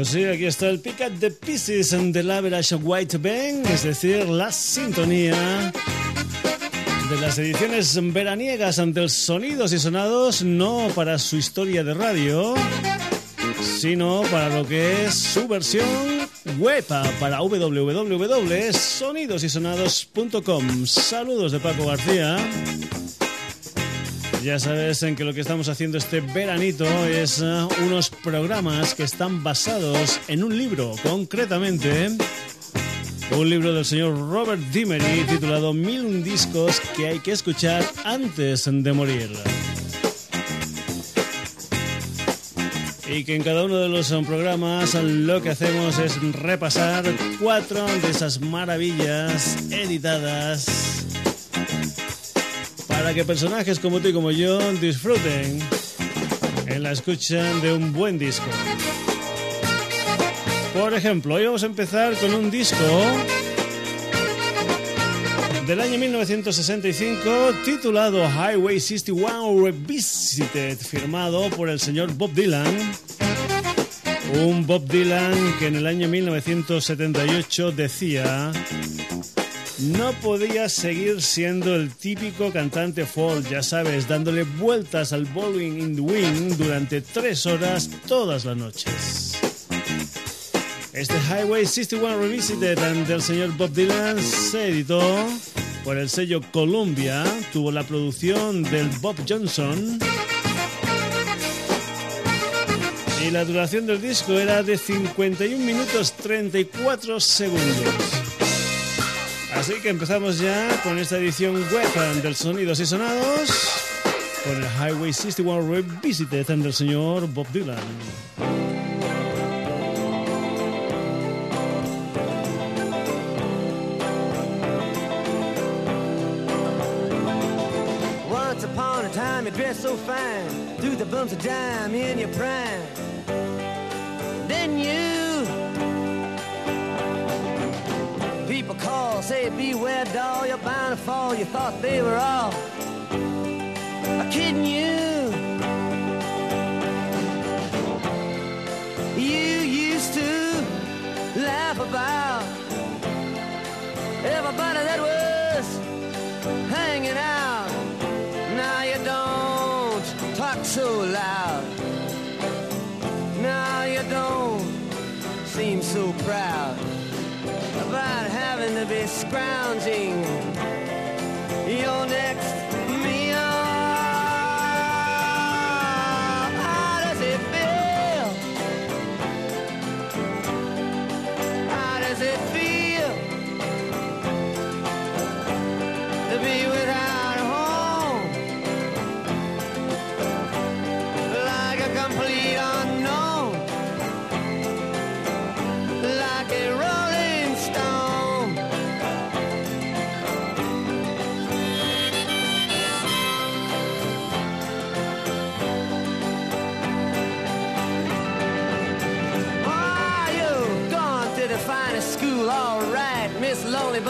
Pues sí, aquí está el Pick Up the Pieces del Average White Band, es decir, la sintonía de las ediciones veraniegas ante el Sonidos y Sonados, no para su historia de radio, sino para lo que es su versión web para www.sonidosysonados.com. Saludos de Paco García. Ya sabes en que lo que estamos haciendo este veranito es uh, unos programas que están basados en un libro, concretamente un libro del señor Robert Dimery titulado Mil discos que hay que escuchar antes de morir. Y que en cada uno de los programas lo que hacemos es repasar cuatro de esas maravillas editadas para que personajes como tú y como yo disfruten en la escucha de un buen disco. Por ejemplo, hoy vamos a empezar con un disco del año 1965 titulado Highway 61 Revisited, firmado por el señor Bob Dylan. Un Bob Dylan que en el año 1978 decía no podía seguir siendo el típico cantante folk, ya sabes, dándole vueltas al Bowling in the Wind durante tres horas todas las noches. Este Highway 61 Revisited del señor Bob Dylan se editó por el sello Columbia, tuvo la producción del Bob Johnson y la duración del disco era de 51 minutos 34 segundos. Así que empezamos ya con esta edición web del Sonidos y Sonados con el Highway 61 Revisited del señor Bob Dylan. A you dressed so fine Through the bumps of dime in your prime Then you People call, say beware doll, you're bound to fall. You thought they were all kidding you. You used to laugh about everybody that was be scrounging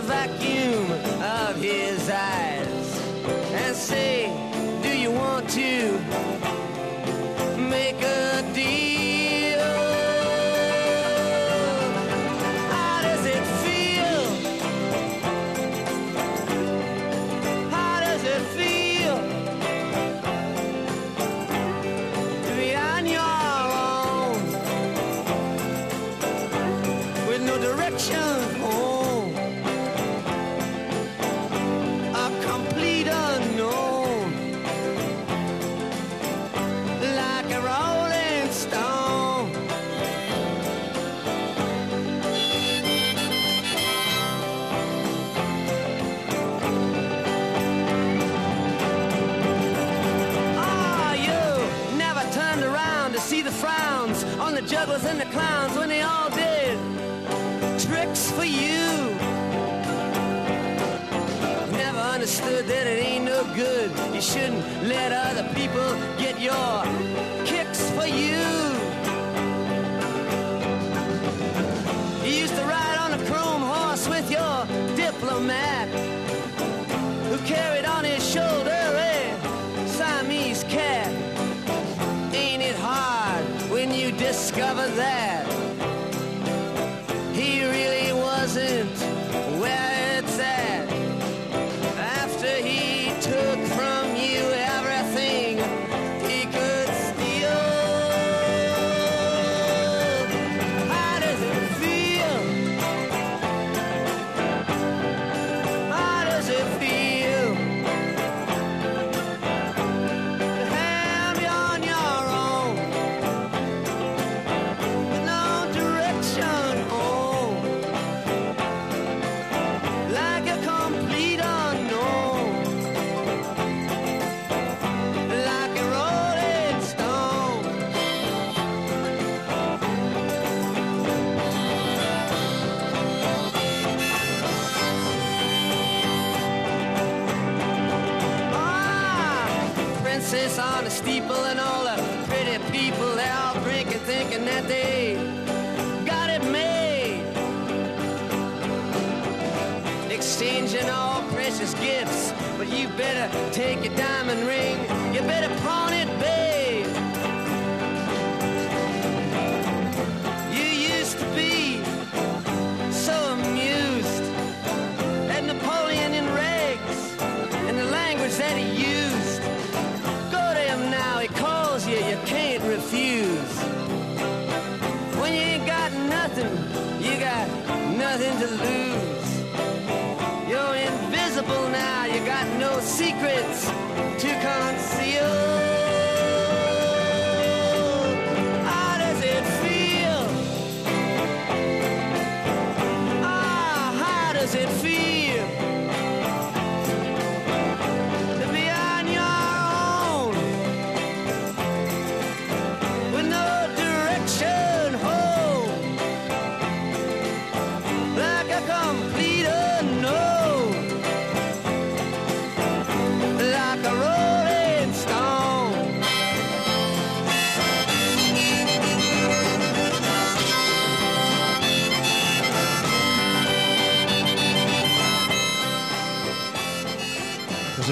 vacuum of his eyes and say, Do you want to make a precious gifts, but you better take your diamond ring. You better pawn it, babe.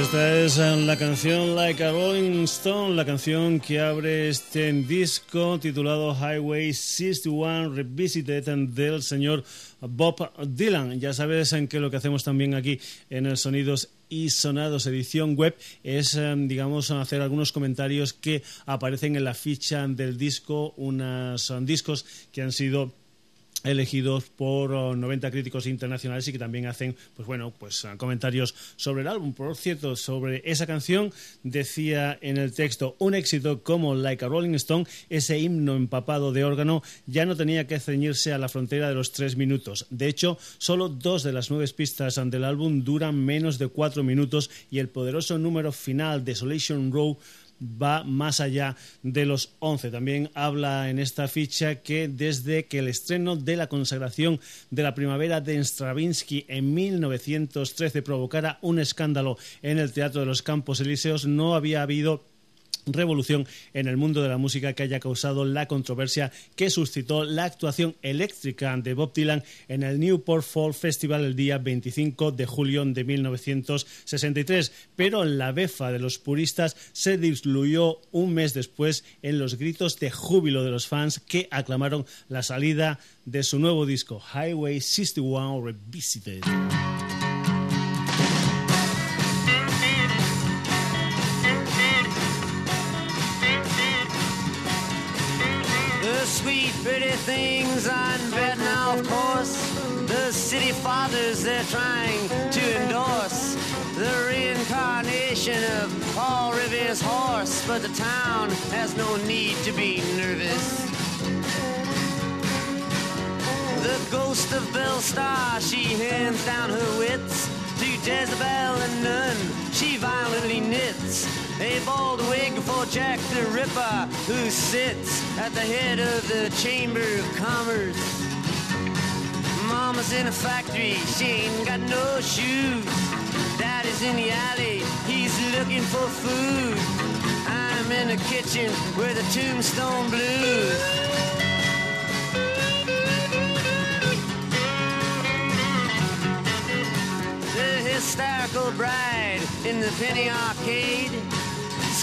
Esta es eh, la canción Like a Rolling Stone, la canción que abre este disco titulado Highway 61 Revisited del señor Bob Dylan. Ya sabes en que lo que hacemos también aquí en el Sonidos y Sonados edición web es, eh, digamos, hacer algunos comentarios que aparecen en la ficha del disco, unos eh, discos que han sido elegidos por oh, 90 críticos internacionales y que también hacen pues bueno pues ah, comentarios sobre el álbum. Por cierto sobre esa canción decía en el texto un éxito como Like a Rolling Stone ese himno empapado de órgano ya no tenía que ceñirse a la frontera de los tres minutos. De hecho solo dos de las nueve pistas del álbum duran menos de cuatro minutos y el poderoso número final Desolation Row va más allá de los 11. También habla en esta ficha que desde que el estreno de la consagración de la primavera de Stravinsky en 1913 provocara un escándalo en el Teatro de los Campos Elíseos, no había habido revolución en el mundo de la música que haya causado la controversia que suscitó la actuación eléctrica de Bob Dylan en el Newport Fall Festival el día 25 de julio de 1963, pero la befa de los puristas se diluyó un mes después en los gritos de júbilo de los fans que aclamaron la salida de su nuevo disco Highway 61 Revisited. Things on Vietnam, of course. The city fathers they're trying to endorse. The reincarnation of Paul Revere's horse. But the town has no need to be nervous. The ghost of Belle Star, she hands down her wits to Jezebel and none. She violently knits A bald wig for Jack the Ripper, who sits at the head of the Chamber of Commerce. Mama's in a factory, she ain't got no shoes. Daddy's in the alley, he's looking for food. I'm in the kitchen with the tombstone blues. The hysterical bride in the penny arcade.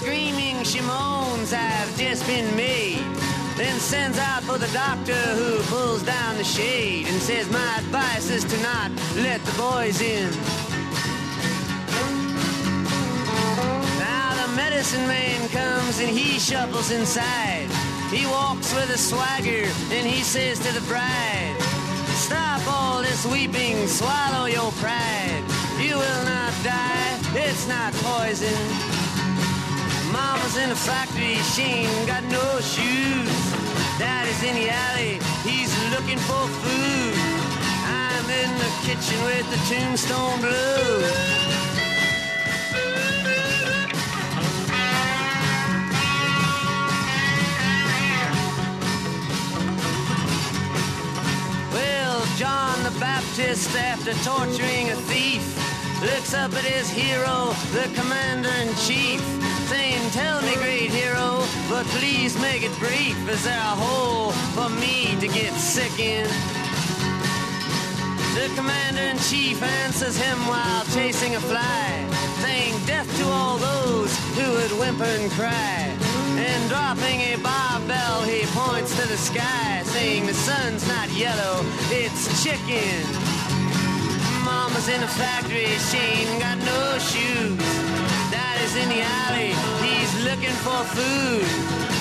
Screaming, she moans, I've just been made. Then sends out for the doctor who pulls down the shade and says, My advice is to not let the boys in. Now the medicine man comes and he shuffles inside. He walks with a swagger and he says to the bride, Stop all this weeping, swallow your pride. You will not die, it's not poison. Mama's in the factory, she ain't got no shoes. Daddy's in the alley, he's looking for food. I'm in the kitchen with the tombstone blues. Well, John the Baptist, after torturing a thief, looks up at his hero, the commander in chief, saying, Tell me, great hero, but please make it brief. Is there a hole for me to get sick in? The commander in chief answers him while chasing a fly, saying, Death to all those who would whimper and cry. And dropping a barbell, he points to the sky, saying, The sun's not yellow, it's chicken. Mama's in a factory, she ain't got no shoes. Daddy's in the alley, he's looking for food.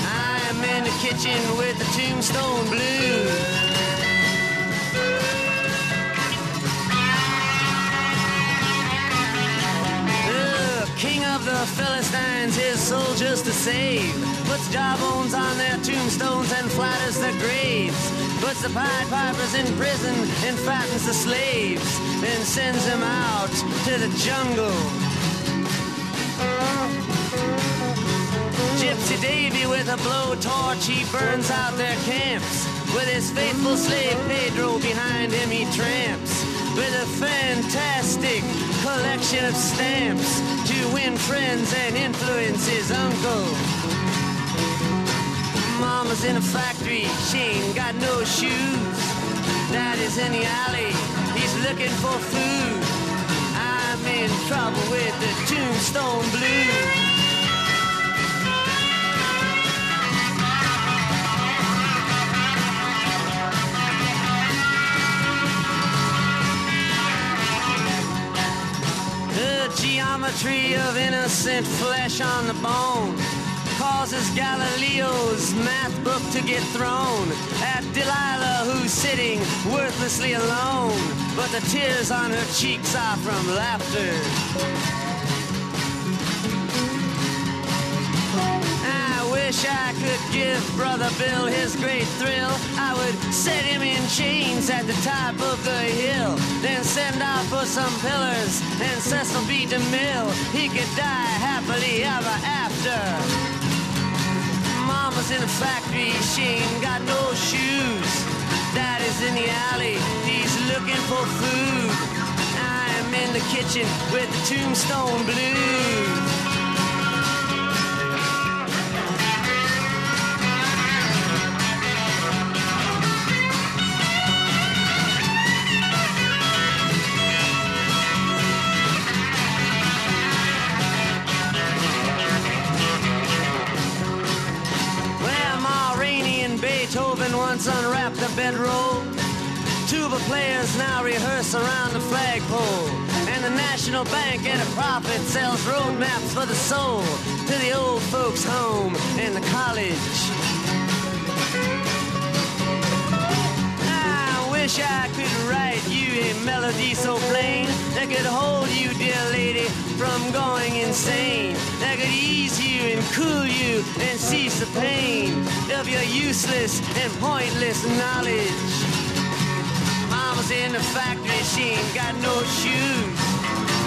I'm in the kitchen with the tombstone blues. The king of the Philistines, his soldiers to save. Puts jawbones on their tombstones and flatters their graves. Puts the Pied Pipers in prison and fattens the slaves. Then sends them out to the jungle. Gypsy Davy with a blowtorch, he burns out their camps. With his faithful slave Pedro behind him, he tramps. With a fantastic collection of stamps to win friends and influence his uncle. Mama's in a factory, she ain't got no shoes. Daddy's in the alley, he's looking for food. I'm in trouble with the tombstone blues. Geometry of innocent flesh on the bone causes Galileo's math book to get thrown at Delilah, who's sitting worthlessly alone. But the tears on her cheeks are from laughter. I wish I could give Brother Bill his great thrill. I would set him in chains at the top of the hill, send out for some pillars and Cecil B. DeMille. He could die happily ever after. Mama's in the factory, she ain't got no shoes. Daddy's in the alley, he's looking for food. I'm in the kitchen with the tombstone blues. Once unwrapped the bedroll. Tuba players now rehearse around the flagpole. And the National Bank at a profit sells road maps for the soul to the old folks' home and the college. Wish I could write you a melody so plain that could hold you, dear lady, from going insane. That could ease you and cool you and cease the pain of your useless and pointless knowledge. Mama's in the factory, she ain't got no shoes.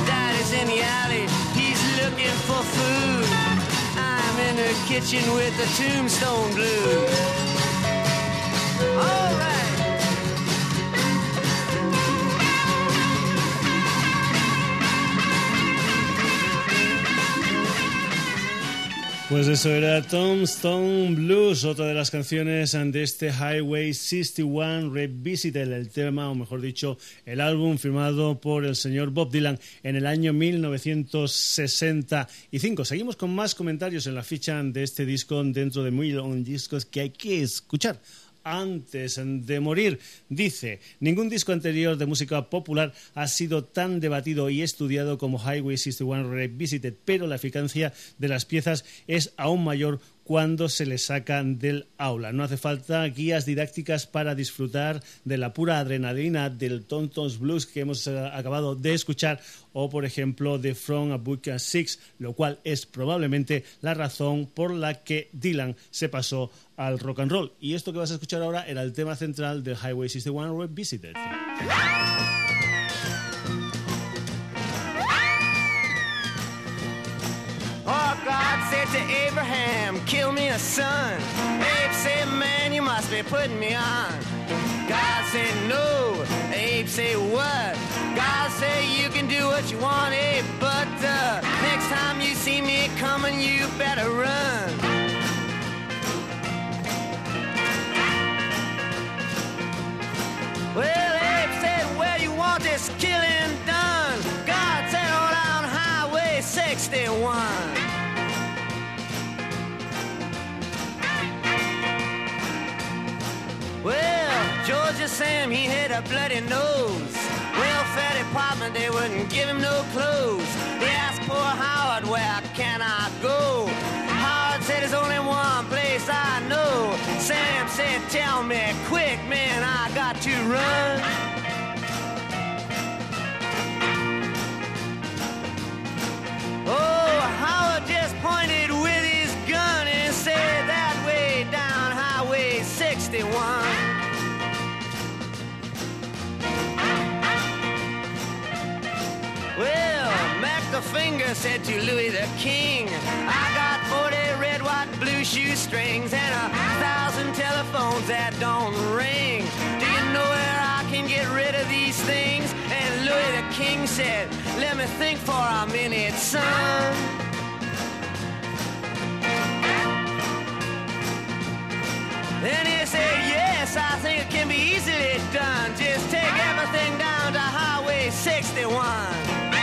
Daddy's in the alley, he's looking for food. I'm in the kitchen with the tombstone blues. All right. Pues eso era Tombstone Blues, otra de las canciones de este Highway 61 Revisited, el tema, o mejor dicho, el álbum firmado por el señor Bob Dylan en el año 1965. Seguimos con más comentarios en la ficha de este disco dentro de muy long discos que hay que escuchar antes de morir. Dice, ningún disco anterior de música popular ha sido tan debatido y estudiado como Highway 61 Revisited, pero la eficacia de las piezas es aún mayor cuando se le sacan del aula. No hace falta guías didácticas para disfrutar de la pura adrenalina del Tontos Blues que hemos eh, acabado de escuchar o, por ejemplo, de From a Book Six, lo cual es probablemente la razón por la que Dylan se pasó al rock and roll. Y esto que vas a escuchar ahora era el tema central del Highway 61 Revisited. Oh, God said to Kill me a son. Abe said, man, you must be putting me on. God said, no. Abe said, what? God said, you can do what you want, Abe, but uh, next time you see me coming, you better run. Well, Sam, he had a bloody nose. Welfare department, they wouldn't give him no clothes. They asked poor Howard, where can I go? Howard said, there's only one place I know. Sam said, tell me quick, man, I got to run. The Finger said to Louis the King, I got 40 red, white, blue shoestrings and a thousand telephones that don't ring. Do you know where I can get rid of these things? And Louis the King said, Let me think for a minute, son. Then he said, Yes, I think it can be easily done. Just take everything down to Highway 61.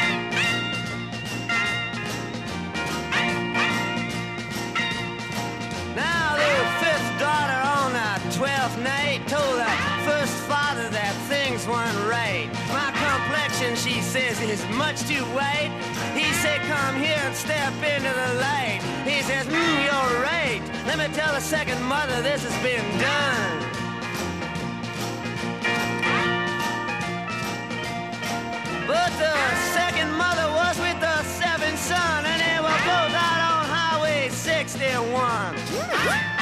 Twelfth night told the first father that things weren't right. My complexion, she says, is much too white. He said, come here and step into the light. He says, mm, you're right. Let me tell the second mother this has been done. But the second mother was with the seventh son, and they were both out on Highway 61.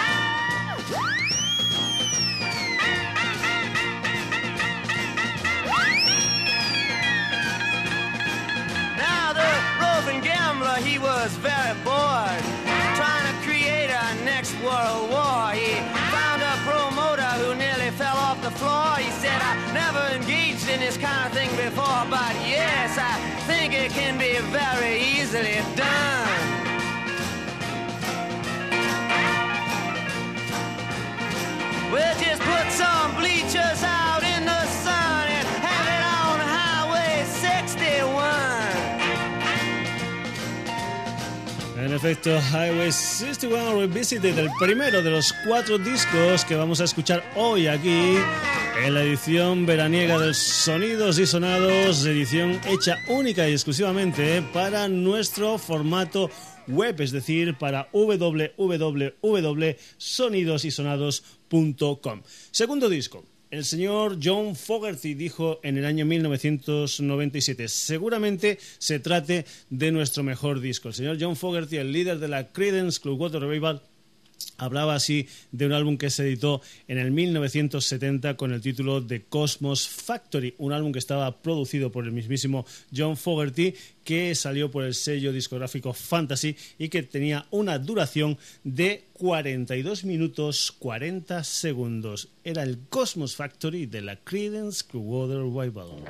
In this kind of thing before, but yes, I think it can be very easily done. We'll just put some bleachers out efecto, Highway 61 Revisited, el primero de los cuatro discos que vamos a escuchar hoy aquí en la edición veraniega de Sonidos y Sonados, edición hecha única y exclusivamente para nuestro formato web, es decir, para www.sonidosysonados.com. Segundo disco. El señor John Fogerty dijo en el año 1997, seguramente se trate de nuestro mejor disco. El señor John Fogerty, el líder de la Creedence Clearwater Revival, Hablaba así de un álbum que se editó en el 1970 con el título de Cosmos Factory, un álbum que estaba producido por el mismísimo John Fogerty, que salió por el sello discográfico Fantasy y que tenía una duración de 42 minutos 40 segundos. Era el Cosmos Factory de la Creedence Clearwater Revival.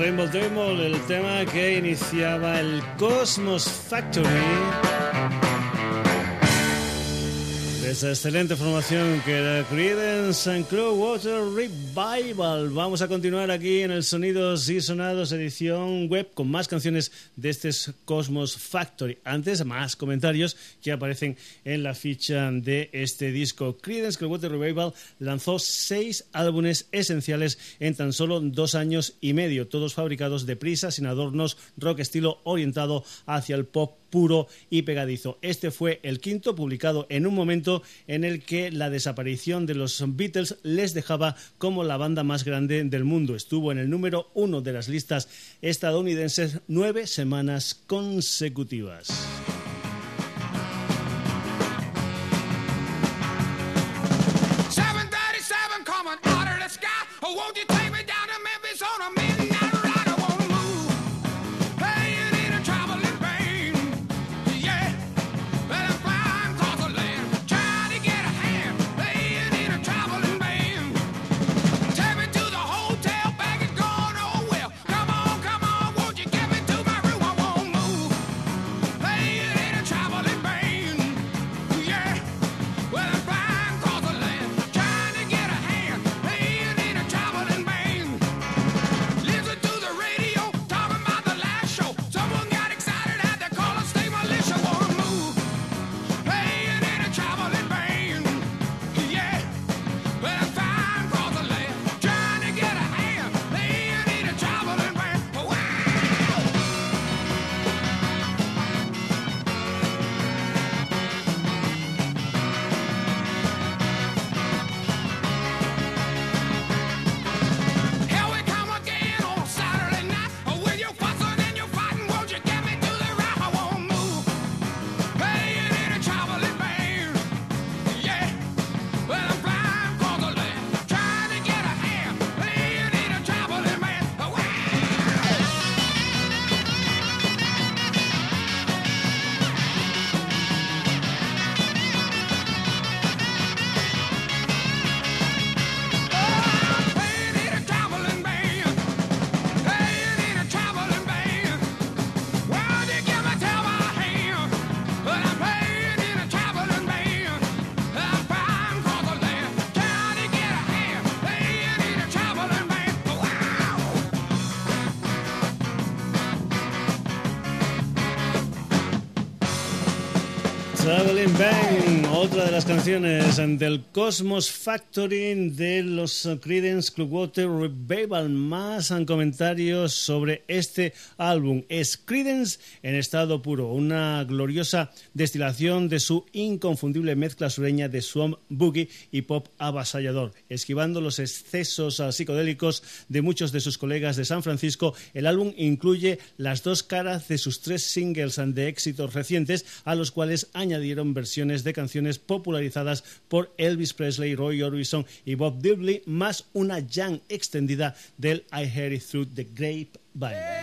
Rainbow Table, el tema que iniciaba el Cosmos Factory. Esa excelente formación que era Creedence and Clearwater Revival. Vamos a continuar aquí en el Sonidos y Sonados edición web con más canciones de este Cosmos Factory. Antes, más comentarios que aparecen en la ficha de este disco. Creedence Clearwater Revival lanzó seis álbumes esenciales en tan solo dos años y medio, todos fabricados de prisa, sin adornos, rock estilo orientado hacia el pop puro y pegadizo. Este fue el quinto, publicado en un momento en el que la desaparición de los Beatles les dejaba como la banda más grande del mundo. Estuvo en el número uno de las listas estadounidenses nueve semanas consecutivas. Traveling Bang, otra de las canciones del Cosmos Factory de los Creedence Clearwater Revival. Más comentarios sobre este álbum. Es Creedence en estado puro, una gloriosa destilación de su inconfundible mezcla sureña de swamp boogie y pop avasallador. Esquivando los excesos psicodélicos de muchos de sus colegas de San Francisco, el álbum incluye las dos caras de sus tres singles de éxitos recientes, a los cuales añadieron versiones de canciones popularizadas por Elvis Presley, Roy Orbison y Bob Dylan, más una jam extendida del I Heard It Through the Grapevine.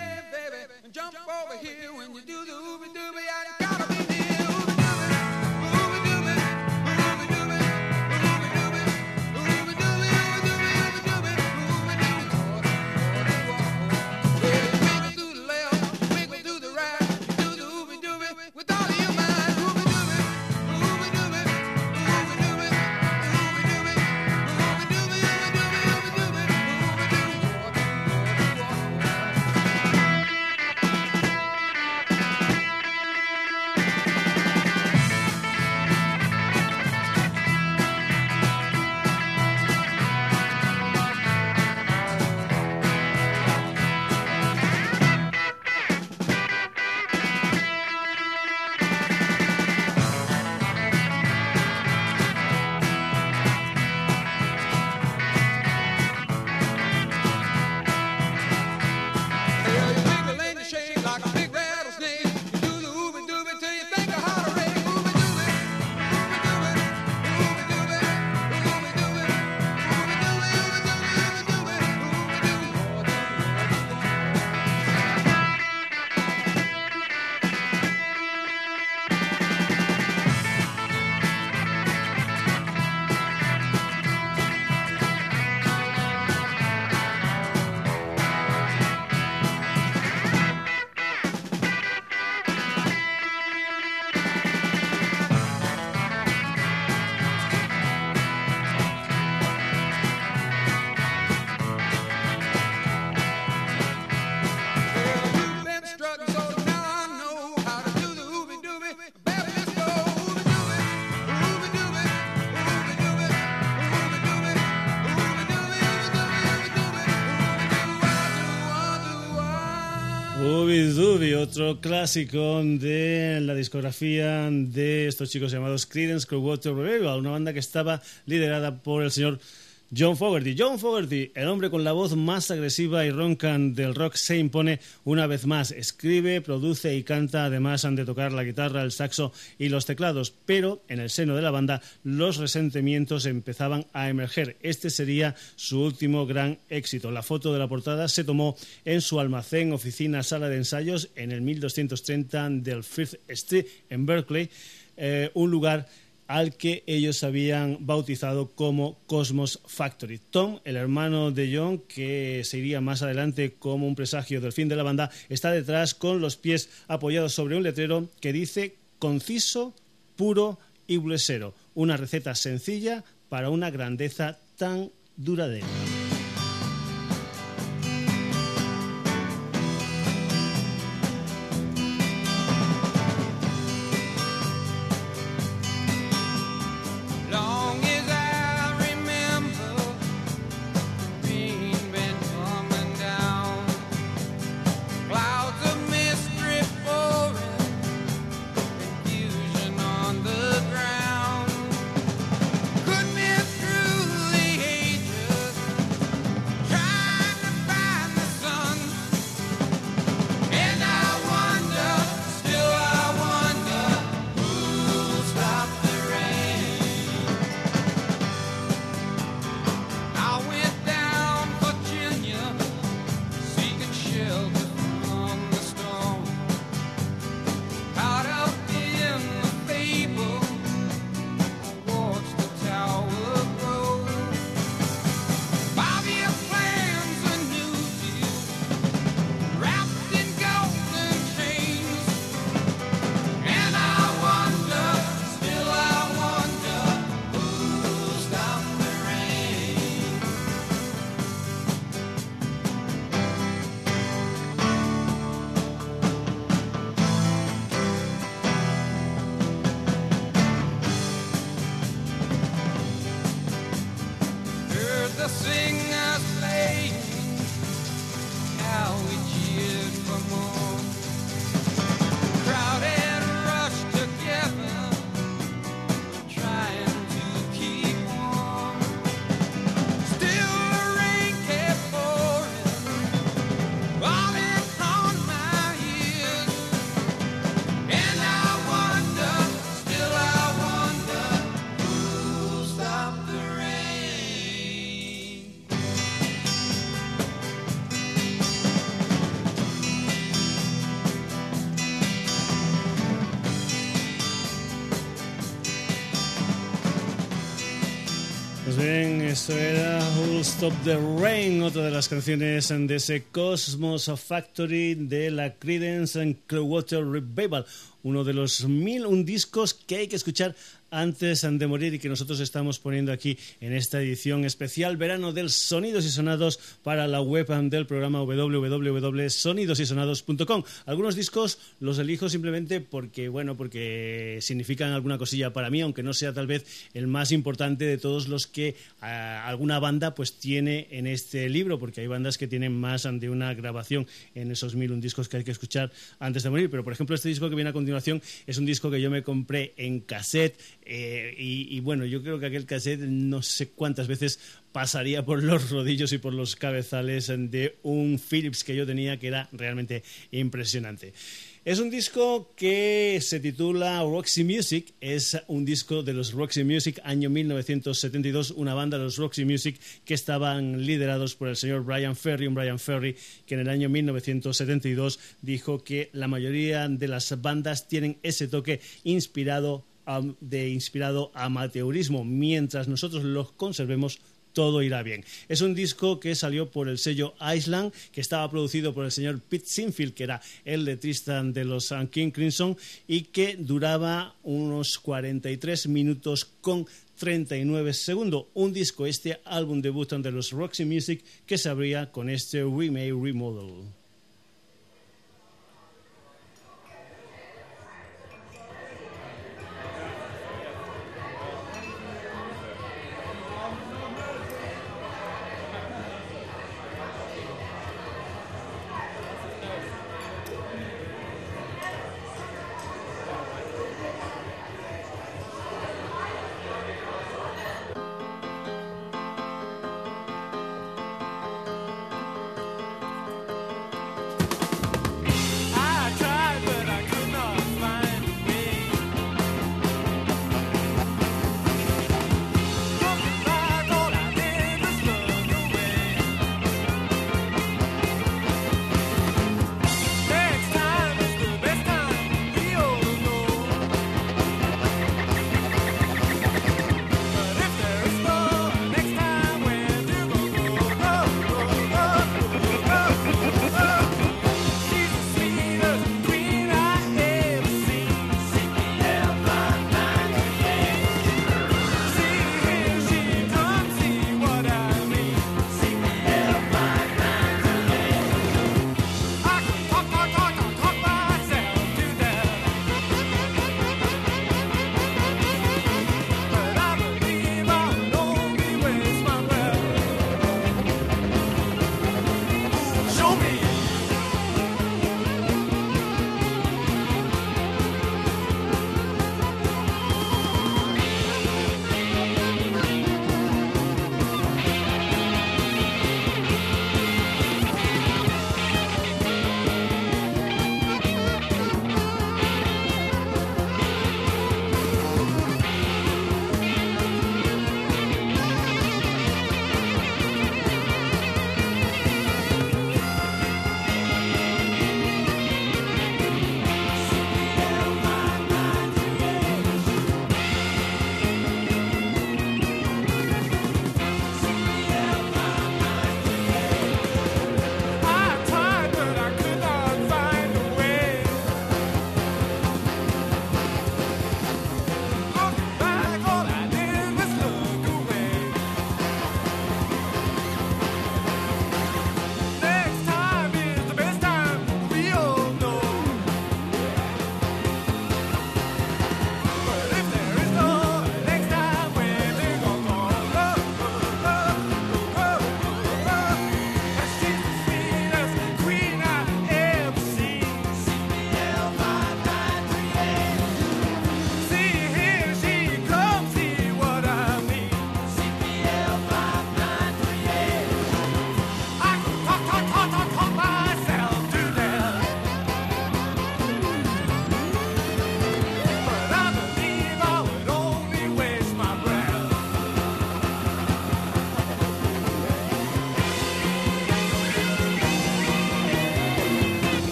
Clásico de la discografía de estos chicos llamados Creedence Clearwater Revival, una banda que estaba liderada por el señor John Fogerty. John Fogerty, el hombre con la voz más agresiva y ronca del rock, se impone una vez más. Escribe, produce y canta, además han de tocar la guitarra, el saxo y los teclados. Pero en el seno de la banda los resentimientos empezaban a emerger. Este sería su último gran éxito. La foto de la portada se tomó en su almacén, oficina, sala de ensayos en el 1230 del Fifth Street en Berkeley, eh, un lugar al que ellos habían bautizado como Cosmos Factory. Tom, el hermano de John, que se iría más adelante como un presagio del fin de la banda, está detrás con los pies apoyados sobre un letrero que dice conciso, puro y bluesero. Una receta sencilla para una grandeza tan duradera. Stop the Rain, otra de las canciones de ese Cosmos Factory de la Credence and Clearwater Revival, uno de los mil un discos que hay que escuchar antes de morir y que nosotros estamos poniendo aquí en esta edición especial verano del Sonidos y Sonados para la web del programa www.sonidosysonados.com. Algunos discos los elijo simplemente porque, bueno, porque significan alguna cosilla para mí, aunque no sea tal vez el más importante de todos los que ah, alguna banda pues tiene en este libro, porque hay bandas que tienen más de una grabación en esos mil un discos que hay que escuchar antes de morir. Pero, por ejemplo, este disco que viene es un disco que yo me compré en cassette eh, y, bueno, yo creo que aquel cassette no sé cuántas veces pasaría por los rodillos y por los cabezales de un Philips que yo tenía que era realmente impresionante. Es un disco que se titula Roxy Music, es un disco de los Roxy Music año 1972, una banda de los Roxy Music que estaban liderados por el señor Brian Ferry, un Brian Ferry que en el año 1972 dijo que la mayoría de las bandas tienen ese toque inspirado de inspirado amateurismo. Mientras nosotros los conservemos, todo irá bien. Es un disco que salió por el sello Island, que estaba producido por el señor Pete Sinfield, que era el letrista de los King Crimson, y que duraba unos 43 minutos con 39 segundos. Un disco, este álbum debut de los Roxy Music, que se abría con este Remake Remodel.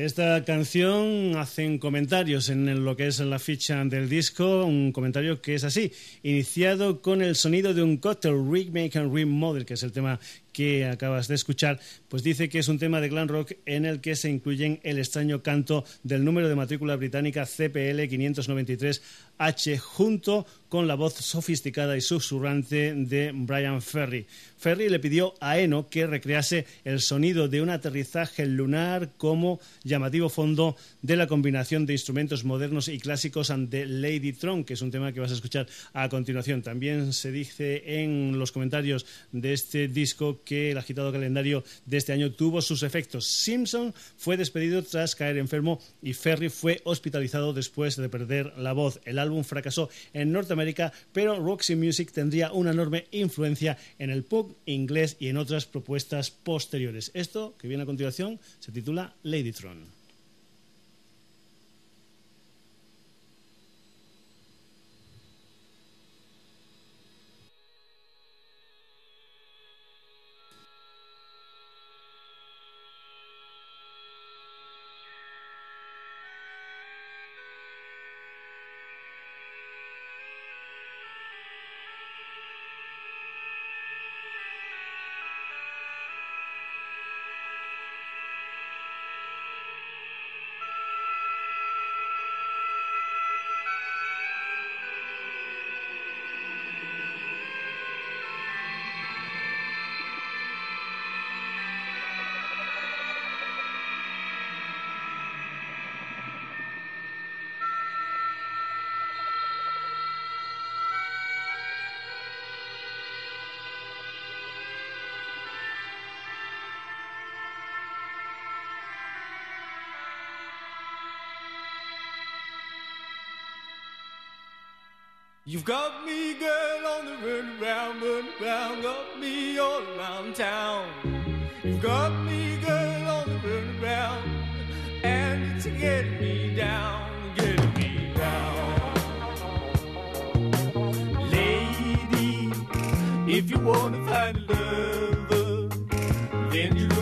De esta canción hacen comentarios en lo que es la ficha del disco, un comentario que es así, iniciado con el sonido de un Cotter Remake and Remodel, que es el tema que acabas de escuchar, pues dice que es un tema de glam rock en el que se incluyen el extraño canto del número de matrícula británica CPL 593H junto con la voz sofisticada y susurrante de Brian Ferry. Ferry le pidió a Eno que recrease el sonido de un aterrizaje lunar como llamativo fondo de la combinación de instrumentos modernos y clásicos ante Lady Tron, que es un tema que vas a escuchar a continuación. También se dice en los comentarios de este disco que el agitado calendario de este año tuvo sus efectos. Simpson fue despedido tras caer enfermo y Ferry fue hospitalizado después de perder la voz. El álbum fracasó en Norteamérica, pero Roxy Music tendría una enorme influencia en el pop inglés y en otras propuestas posteriores. Esto que viene a continuación se titula Ladytron. You've got me, girl, on the run around, run around, got me all around town. You've got me, girl, on the run around, and it's getting me down, getting me down. Lady, if you wanna find a lover, then you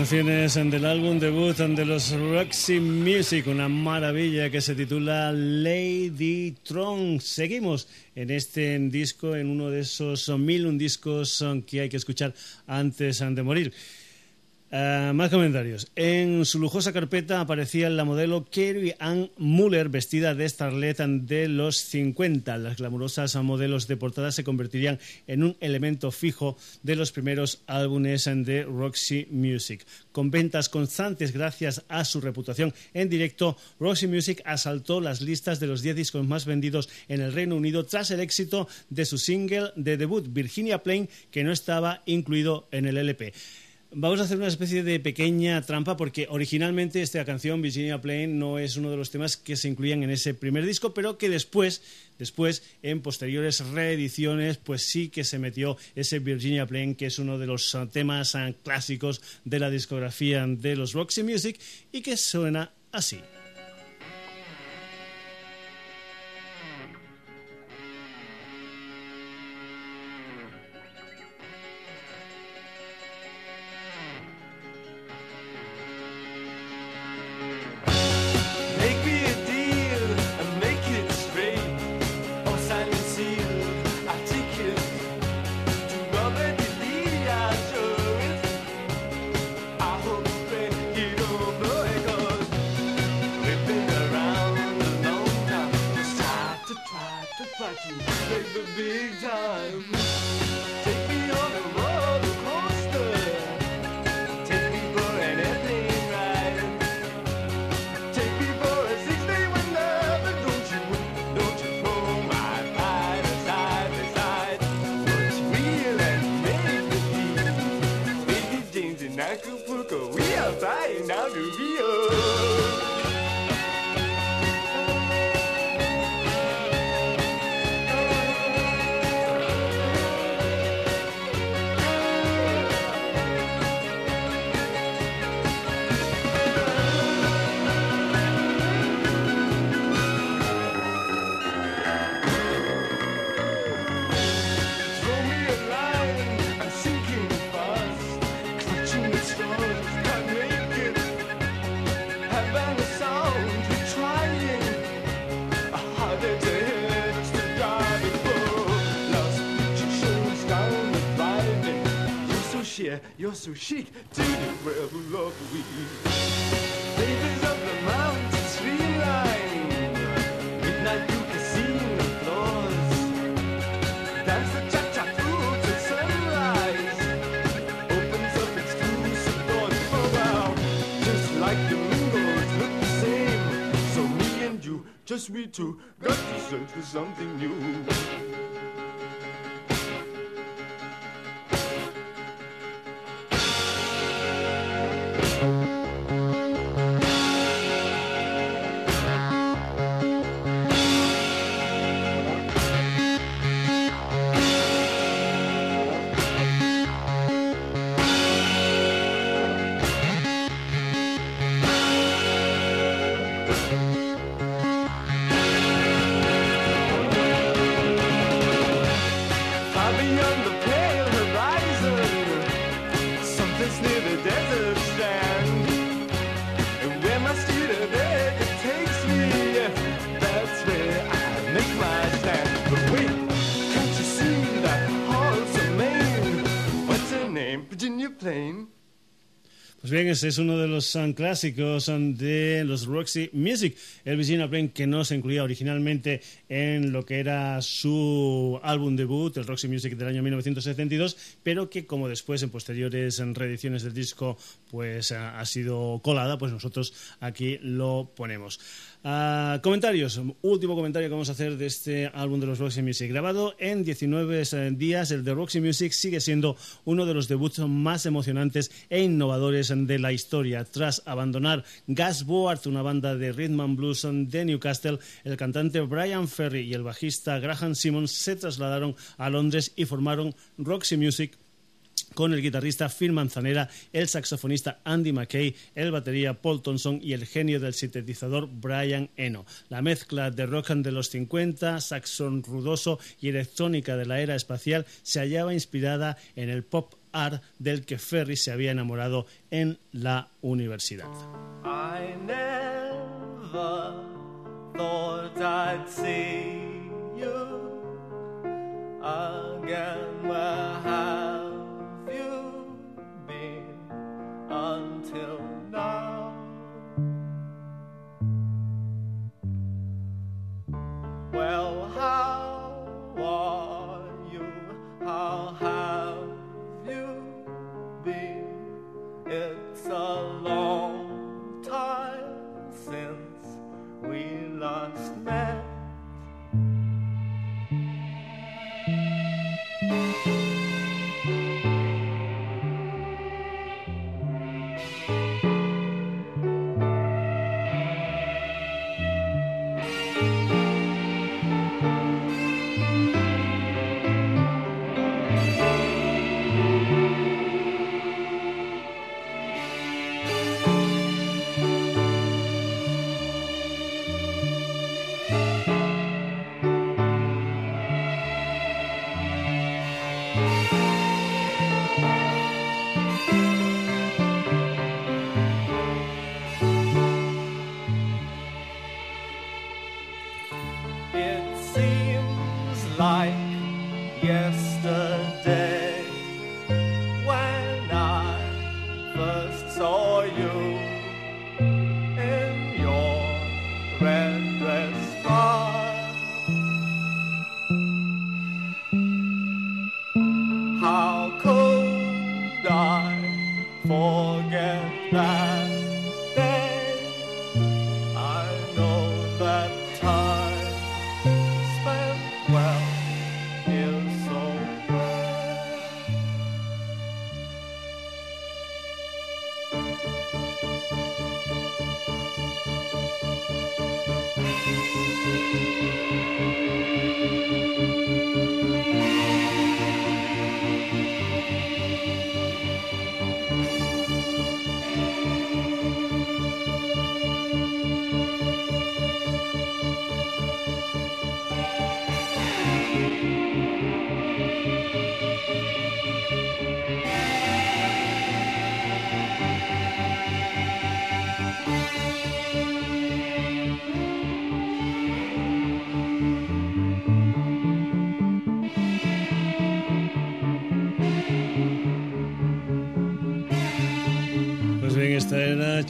canciones del álbum debut de los Roxy Music, una maravilla que se titula Lady Tron. Seguimos en este disco, en uno de esos mil un discos que hay que escuchar antes de morir. Uh, más comentarios. En su lujosa carpeta aparecía la modelo Carrie Ann Muller vestida de starlet de los 50. Las glamurosas modelos de portada se convertirían en un elemento fijo de los primeros álbumes de Roxy Music. Con ventas constantes gracias a su reputación en directo, Roxy Music asaltó las listas de los 10 discos más vendidos en el Reino Unido tras el éxito de su single de debut, Virginia Plain, que no estaba incluido en el LP. Vamos a hacer una especie de pequeña trampa porque originalmente esta canción Virginia Plain no es uno de los temas que se incluían en ese primer disco, pero que después, después en posteriores reediciones, pues sí que se metió ese Virginia Plain, que es uno de los temas clásicos de la discografía de los Roxy Music y que suena así. So chic, do you ever love we? Babies of the mountain streamline, midnight you can see the floors. Dance the cha-cha through to sunrise, opens up exclusive doors for wow. Just like the windows look the same, so me and you, just we two, got to search for something new. Es uno de los um, clásicos um, de los Roxy Music, el Virginia Plain, que no se incluía originalmente en lo que era su álbum debut, el Roxy Music del año 1972, pero que como después en posteriores reediciones del disco pues ha sido colada, pues nosotros aquí lo ponemos. Uh, comentarios. Último comentario que vamos a hacer de este álbum de los Roxy Music. Grabado en 19 eh, días, el de Roxy Music sigue siendo uno de los debuts más emocionantes e innovadores de la historia. Tras abandonar Gas Board, una banda de rhythm and blues de Newcastle, el cantante Brian Ferry y el bajista Graham Simmons se trasladaron a Londres y formaron Roxy Music con el guitarrista Phil Manzanera, el saxofonista Andy McKay, el batería Paul Thompson y el genio del sintetizador Brian Eno. La mezcla de rock de los 50, saxón rudoso y electrónica de la era espacial se hallaba inspirada en el pop art del que Ferry se había enamorado en la universidad.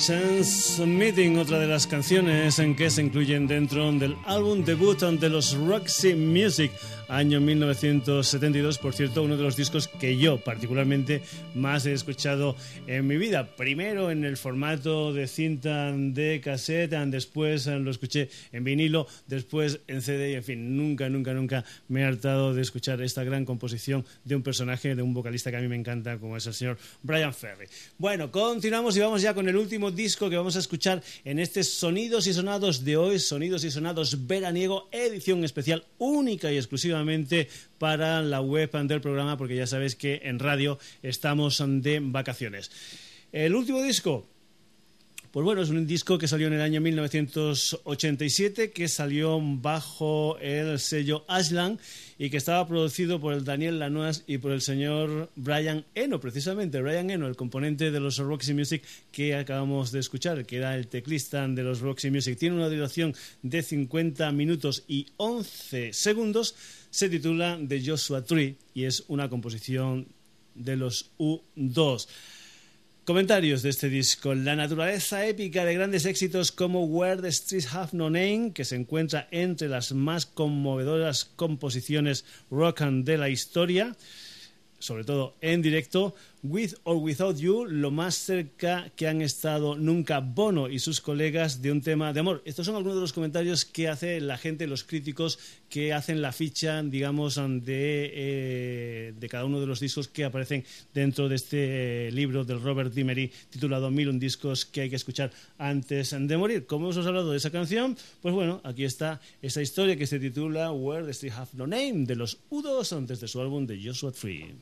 Chance Meeting, otra de las canciones en que se incluyen dentro del álbum debut de los Roxy Music, año 1972, por cierto, uno de los discos que yo particularmente más he escuchado en mi vida. Primero en el formato de cinta de cassette, después lo escuché en vinilo, después en CD y en fin, nunca, nunca, nunca me he hartado de escuchar esta gran composición de un personaje, de un vocalista que a mí me encanta, como es el señor Brian Ferry. Bueno, continuamos y vamos ya con el último disco que vamos a escuchar en este Sonidos y Sonados de hoy, Sonidos y Sonados veraniego, edición especial única y para la web del programa, porque ya sabéis que en radio estamos de vacaciones. El último disco, pues bueno, es un disco que salió en el año 1987, que salió bajo el sello Ashland y que estaba producido por el Daniel Lanois y por el señor Brian Eno, precisamente, Brian Eno, el componente de los Roxy Music que acabamos de escuchar, que era el teclista de los Roxy Music. Tiene una duración de 50 minutos y 11 segundos, se titula The Joshua Tree y es una composición de los U2. Comentarios de este disco. La naturaleza épica de grandes éxitos como Where the Streets Have No Name, que se encuentra entre las más conmovedoras composiciones rock and de la historia, sobre todo en directo. With or Without You, lo más cerca que han estado nunca Bono y sus colegas de un tema de amor. Estos son algunos de los comentarios que hace la gente, los críticos que hacen la ficha, digamos, de, eh, de cada uno de los discos que aparecen dentro de este eh, libro del Robert Dimery titulado Mil discos que hay que escuchar antes de morir. Como hemos hablado de esa canción, pues bueno, aquí está esa historia que se titula Where the Street Have No Name de los U2 antes de su álbum de Joshua Tree.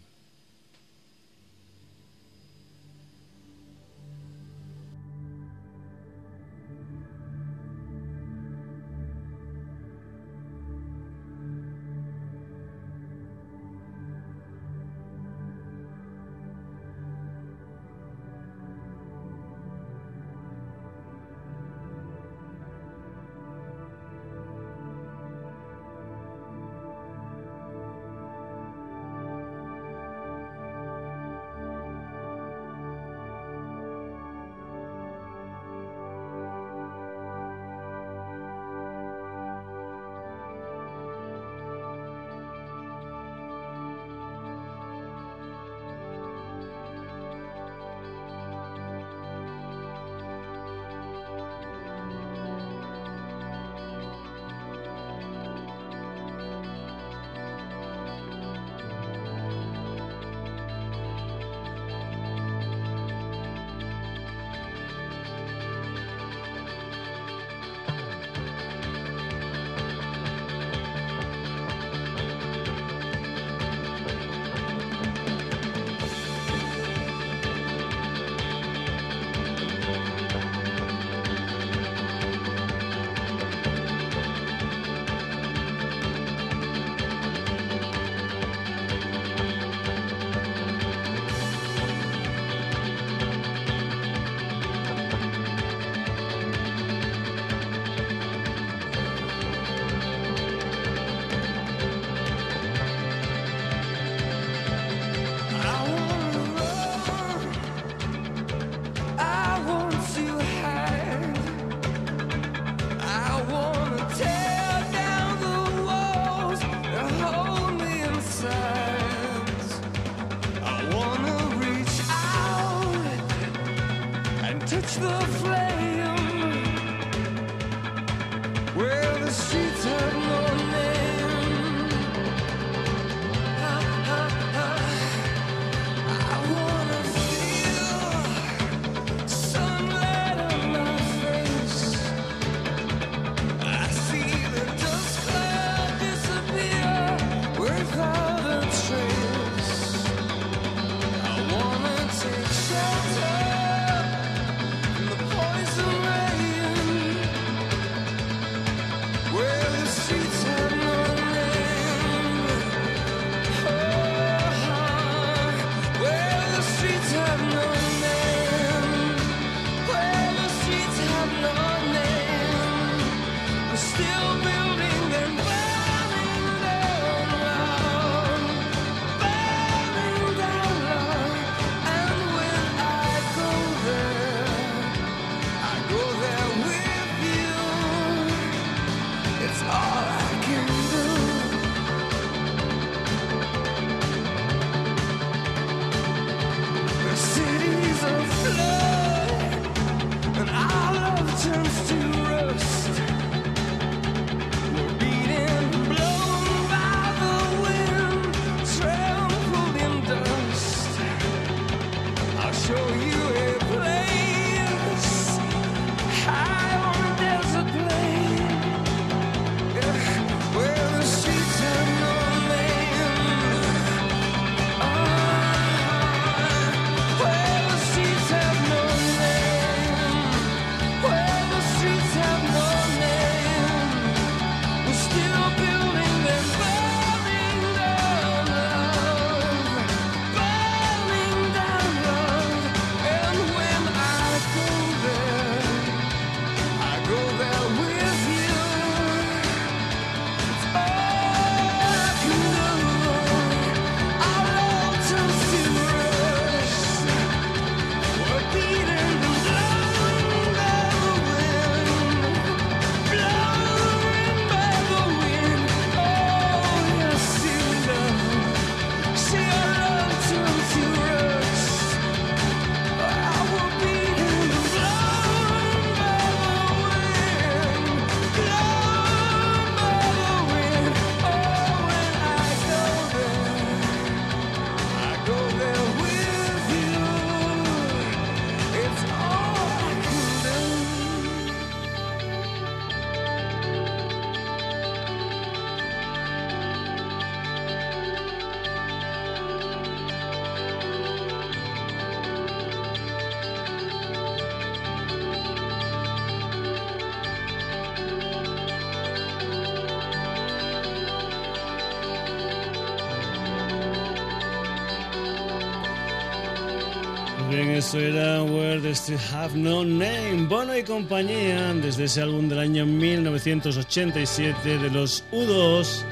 Eso era Where the Street Have No Name. Bono y compañía, desde ese álbum del año 1987 de los U2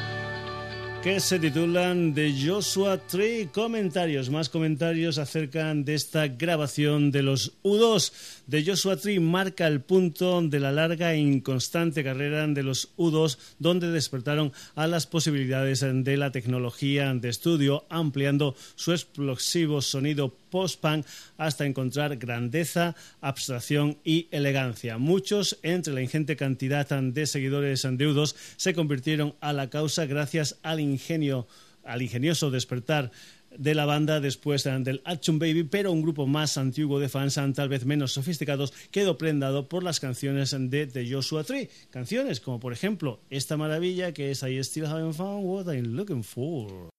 que se titulan The Joshua Tree. Comentarios, más comentarios acerca de esta grabación de los U2. The Joshua Tree marca el punto de la larga e inconstante carrera de los U2, donde despertaron a las posibilidades de la tecnología de estudio, ampliando su explosivo sonido post-punk hasta encontrar grandeza, abstracción y elegancia. Muchos, entre la ingente cantidad de seguidores deudos, se convirtieron a la causa gracias al ingenio, al ingenioso despertar de la banda después del Action Baby, pero un grupo más antiguo de fans, tal vez menos sofisticados, quedó prendado por las canciones de The Joshua Tree. Canciones como, por ejemplo, esta maravilla que es I Still Haven't Found What I'm Looking For.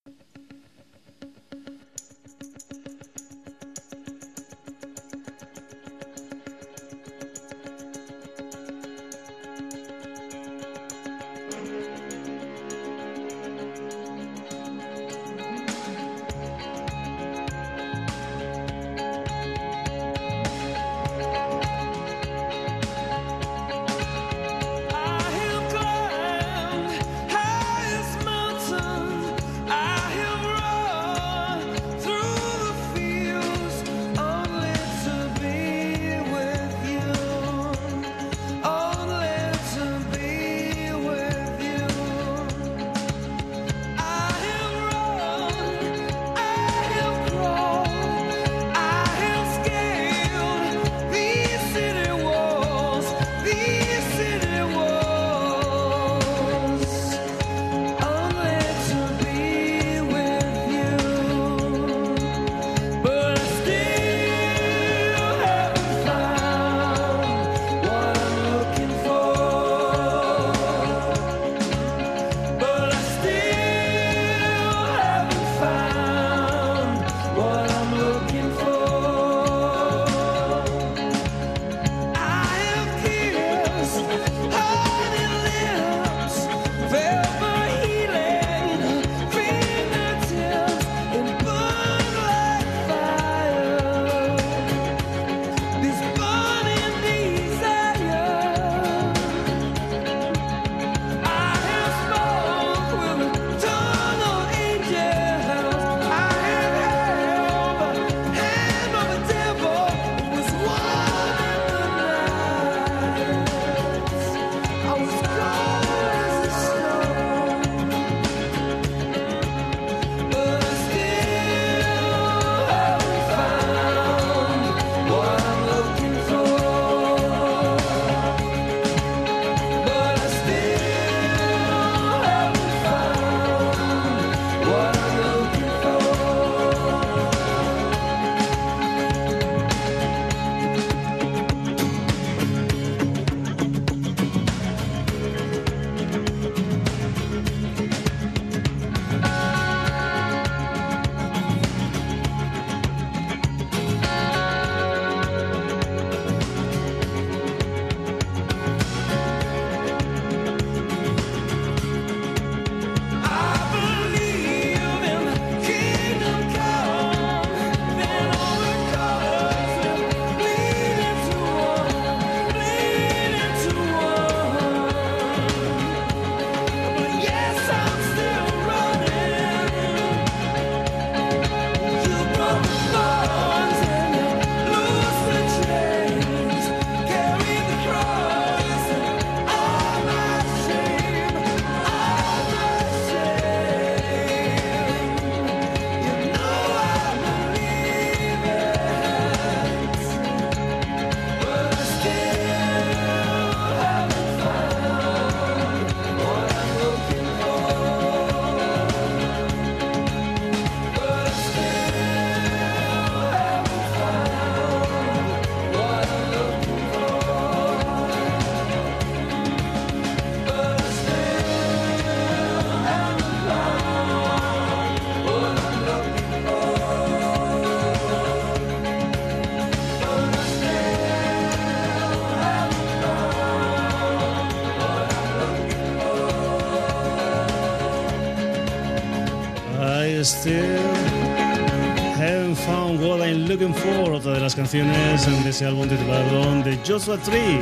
Las canciones de ese álbum titulado The Joshua Tree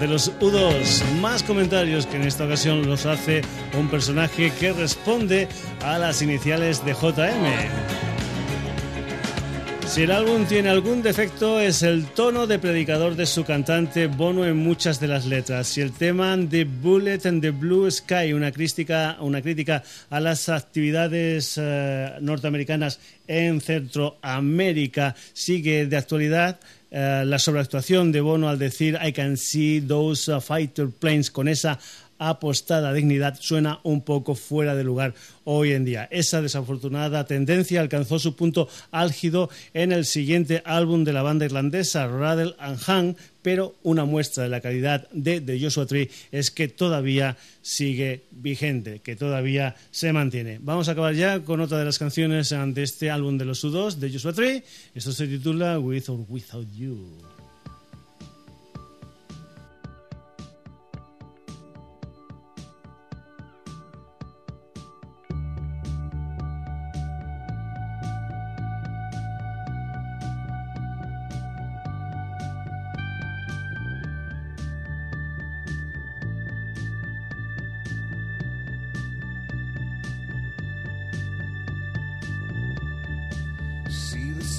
de los U2. Más comentarios que en esta ocasión los hace un personaje que responde a las iniciales de JM. Si el álbum tiene algún defecto es el tono de predicador de su cantante Bono en muchas de las letras. Si el tema The Bullet and the Blue Sky, una crítica, una crítica a las actividades eh, norteamericanas en Centroamérica, sigue de actualidad, eh, la sobreactuación de Bono al decir I can see those uh, fighter planes con esa apostada dignidad suena un poco fuera de lugar hoy en día. Esa desafortunada tendencia alcanzó su punto álgido en el siguiente álbum de la banda irlandesa, Rattle and Hang, pero una muestra de la calidad de The Joshua Tree es que todavía sigue vigente, que todavía se mantiene. Vamos a acabar ya con otra de las canciones de este álbum de los U2, de Joshua Tree. Esto se titula With or Without You.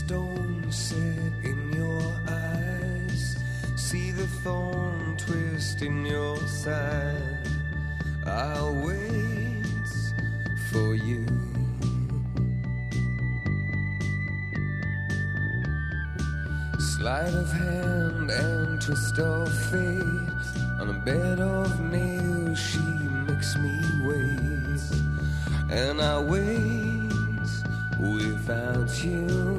stone set in your eyes. See the thorn twist in your side. I'll wait for you. Sleight of hand and twist of fate. On a bed of nails, she makes me wait. And I wait without you.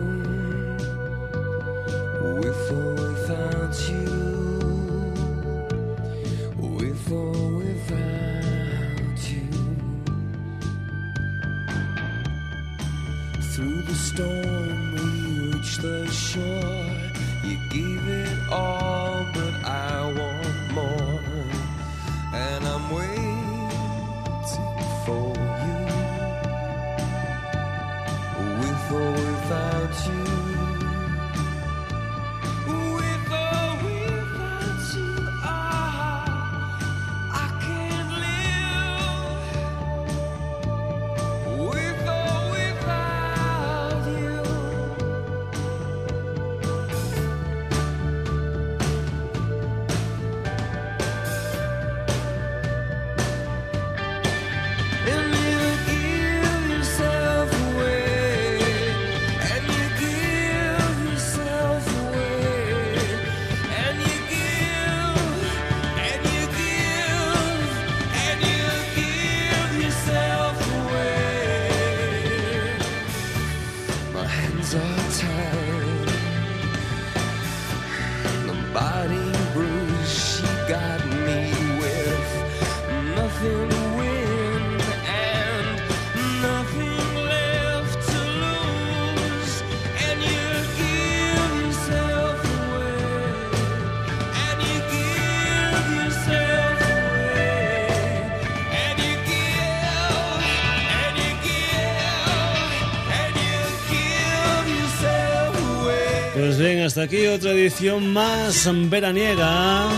Aquí otra edición más veraniega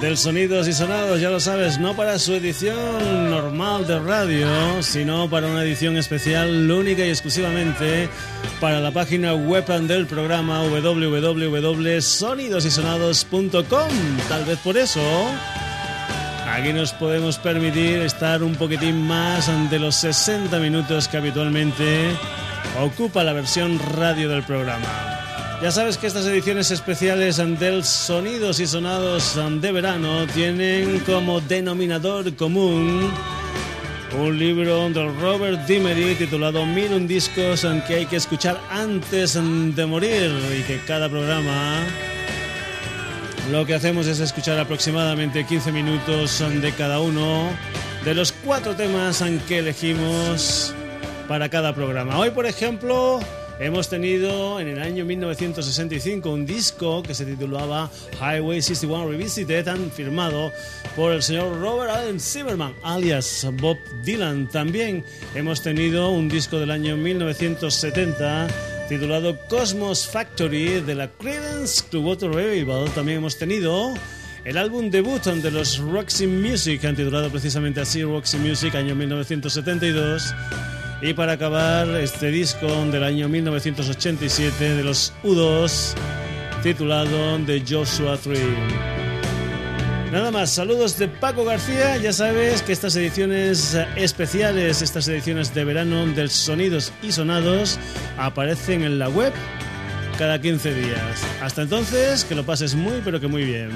del Sonidos y Sonados, ya lo sabes, no para su edición normal de radio, sino para una edición especial, única y exclusivamente para la página web del programa www.sonidosysonados.com. Tal vez por eso aquí nos podemos permitir estar un poquitín más de los 60 minutos que habitualmente ocupa la versión radio del programa. Ya sabes que estas ediciones especiales del Sonidos y Sonados de verano tienen como denominador común un libro de Robert Dimery titulado Mil un discos que hay que escuchar antes de morir y que cada programa lo que hacemos es escuchar aproximadamente 15 minutos de cada uno de los cuatro temas que elegimos para cada programa. Hoy, por ejemplo, hemos tenido en el año 1965 un disco que se titulaba Highway 61 Revisited, firmado por el señor Robert Allen Zimmerman, alias Bob Dylan. También hemos tenido un disco del año 1970 titulado Cosmos Factory de la Credence Clearwater Revival. También hemos tenido el álbum debut de los Roxy Music, han titulado precisamente así Roxy Music, año 1972. Y para acabar, este disco del año 1987 de los U2, titulado The Joshua Tree. Nada más, saludos de Paco García. Ya sabes que estas ediciones especiales, estas ediciones de verano del Sonidos y Sonados, aparecen en la web cada 15 días. Hasta entonces, que lo pases muy, pero que muy bien.